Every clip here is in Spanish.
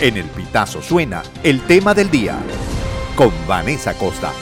En el Pitazo suena el tema del día con Vanessa Costa.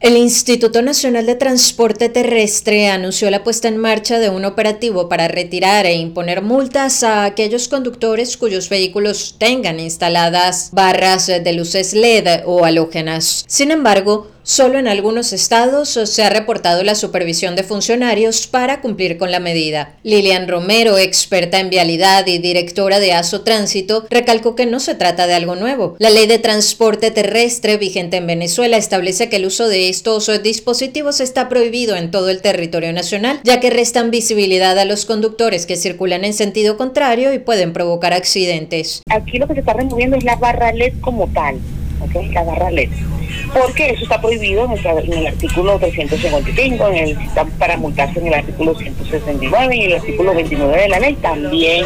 El Instituto Nacional de Transporte Terrestre anunció la puesta en marcha de un operativo para retirar e imponer multas a aquellos conductores cuyos vehículos tengan instaladas barras de luces LED o halógenas. Sin embargo, Solo en algunos estados se ha reportado la supervisión de funcionarios para cumplir con la medida. Lilian Romero, experta en vialidad y directora de ASO Tránsito, recalcó que no se trata de algo nuevo. La ley de transporte terrestre vigente en Venezuela establece que el uso de estos dispositivos está prohibido en todo el territorio nacional, ya que restan visibilidad a los conductores que circulan en sentido contrario y pueden provocar accidentes. Aquí lo que se está removiendo es la barra LED como tal, la barra LED porque eso está prohibido en el, artículo 355, en el, para multarse en el artículo 169 y en el artículo 29 de la ley también.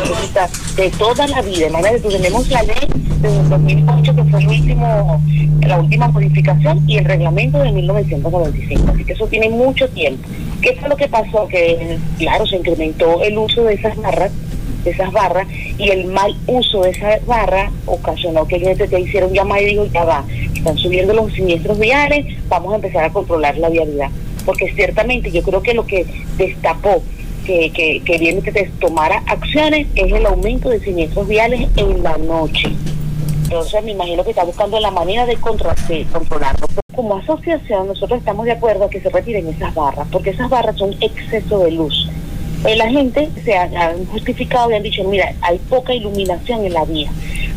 De toda la vida. Manera que tenemos la ley de 2008, que fue el último, la última modificación, y el reglamento de 1995. Así que eso tiene mucho tiempo. ¿Qué fue lo que pasó? Que, claro, se incrementó el uso de esas barras de esas barras y el mal uso de esa barra ocasionó que gente te hicieron llamada y dijo ya va, están subiendo los siniestros viales, vamos a empezar a controlar la vialidad. Porque ciertamente yo creo que lo que destapó que, que, que viene que tomara acciones es el aumento de siniestros viales en la noche. Entonces me imagino que está buscando la manera de, de controlarlo. Como asociación nosotros estamos de acuerdo a que se retiren esas barras, porque esas barras son exceso de luz. Eh, la gente se ha, justificado y han dicho, mira, hay poca iluminación en la vía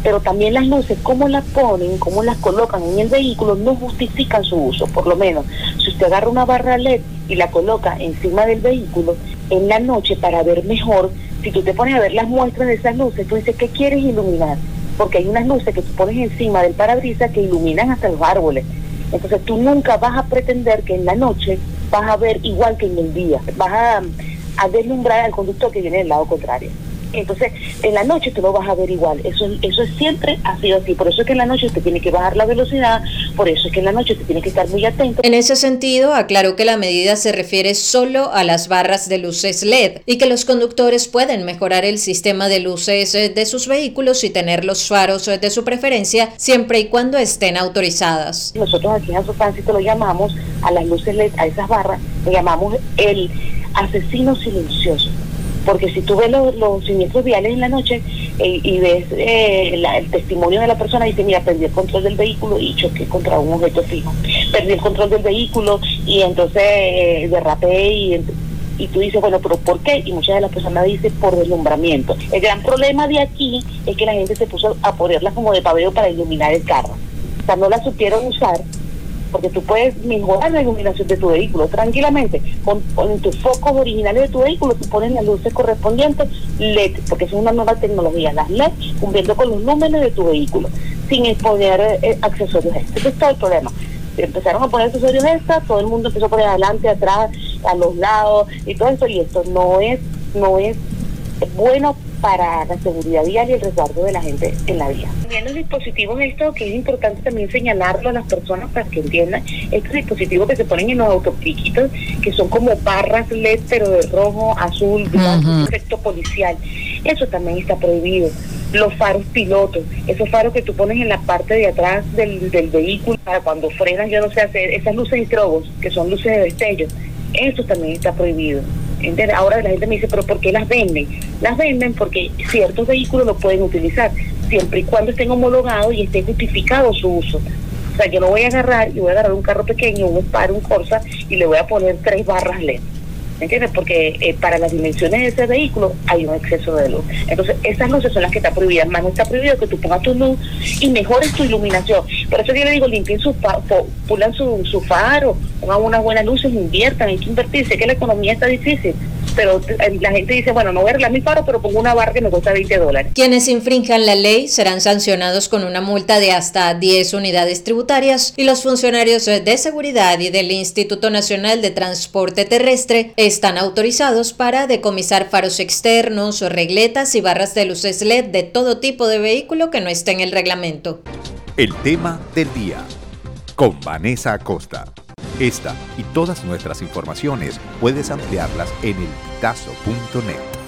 pero también las luces, cómo las ponen, cómo las colocan en el vehículo, no justifican su uso. Por lo menos, si usted agarra una barra LED y la coloca encima del vehículo, en la noche para ver mejor, si tú te pones a ver las muestras de esas luces, tú dices, ¿qué quieres iluminar? Porque hay unas luces que tú pones encima del parabrisas que iluminan hasta los árboles. Entonces tú nunca vas a pretender que en la noche vas a ver igual que en el día, vas a, a deslumbrar al conductor que viene del lado contrario. Entonces, en la noche tú lo vas a ver igual. Eso, eso siempre ha sido así. Por eso es que en la noche usted tiene que bajar la velocidad, por eso es que en la noche usted tiene que estar muy atento. En ese sentido, aclaró que la medida se refiere solo a las barras de luces LED y que los conductores pueden mejorar el sistema de luces eh, de sus vehículos y tener los faros eh, de su preferencia siempre y cuando estén autorizadas. Nosotros aquí en Tránsito lo llamamos a las luces LED, a esas barras, le llamamos el asesino silencioso porque si tú ves los, siniestros viales en la noche eh, y ves eh, el testimonio de la persona, dice, mira, perdí el control del vehículo y choqué contra un objeto fijo. Perdí el control del vehículo y entonces eh, derrapé y, y tú dices, bueno, pero ¿por qué? Y muchas de las personas dicen por deslumbramiento. El gran problema de aquí es que la gente se puso a ponerlas como de pabellón para iluminar el carro. O sea, no la supieron usar porque tú puedes mejorar la iluminación de tu vehículo tranquilamente. Con, tus focos originales de tu vehículo, tú pones las luces correspondientes LED, porque es una nueva tecnología, las LED, cumpliendo con los números de tu vehículo, sin exponer eh, accesorios extra. Ese es todo el problema. Empezaron a poner accesorios extra, todo el mundo empezó a poner adelante, atrás, a los lados y todo eso, y esto no es, no es bueno para la seguridad vial y el resguardo de la gente en la vía. También los dispositivos, esto que es importante también señalarlo a las personas para que entiendan, estos dispositivos que se ponen en los autopiquitos, que son como barras LED, pero de rojo, azul, blanco, efecto policial, eso también está prohibido. Los faros pilotos, esos faros que tú pones en la parte de atrás del, del vehículo para cuando frenas, yo no sé hacer, esas luces y trobos, que son luces de destello, eso también está prohibido. Ahora la gente me dice, pero ¿por qué las venden? Las venden porque ciertos vehículos lo pueden utilizar, siempre y cuando estén homologados y esté justificado su uso. O sea, yo no voy a agarrar y voy a agarrar un carro pequeño, un Spar, un Corsa, y le voy a poner tres barras LED. ¿Me entiendes? Porque eh, para las dimensiones de ese vehículo hay un exceso de luz. Entonces, esas luces son las que están prohibidas. Más no está prohibido que tú pongas tu luz y mejores tu iluminación. Por eso yo le digo, limpien su, pulan su, su faro, pongan unas buenas luces, inviertan, hay que invertir. Sé que la economía está difícil, pero eh, la gente dice, bueno, no voy a arreglar mi faro, pero pongo una barra que me cuesta 20 dólares. Quienes infrinjan la ley serán sancionados con una multa de hasta 10 unidades tributarias y los funcionarios de seguridad y del Instituto Nacional de Transporte Terrestre están autorizados para decomisar faros externos, regletas y barras de luces LED de todo tipo de vehículo que no esté en el reglamento. El tema del día con Vanessa Acosta. Esta y todas nuestras informaciones puedes ampliarlas en elpitazo.net.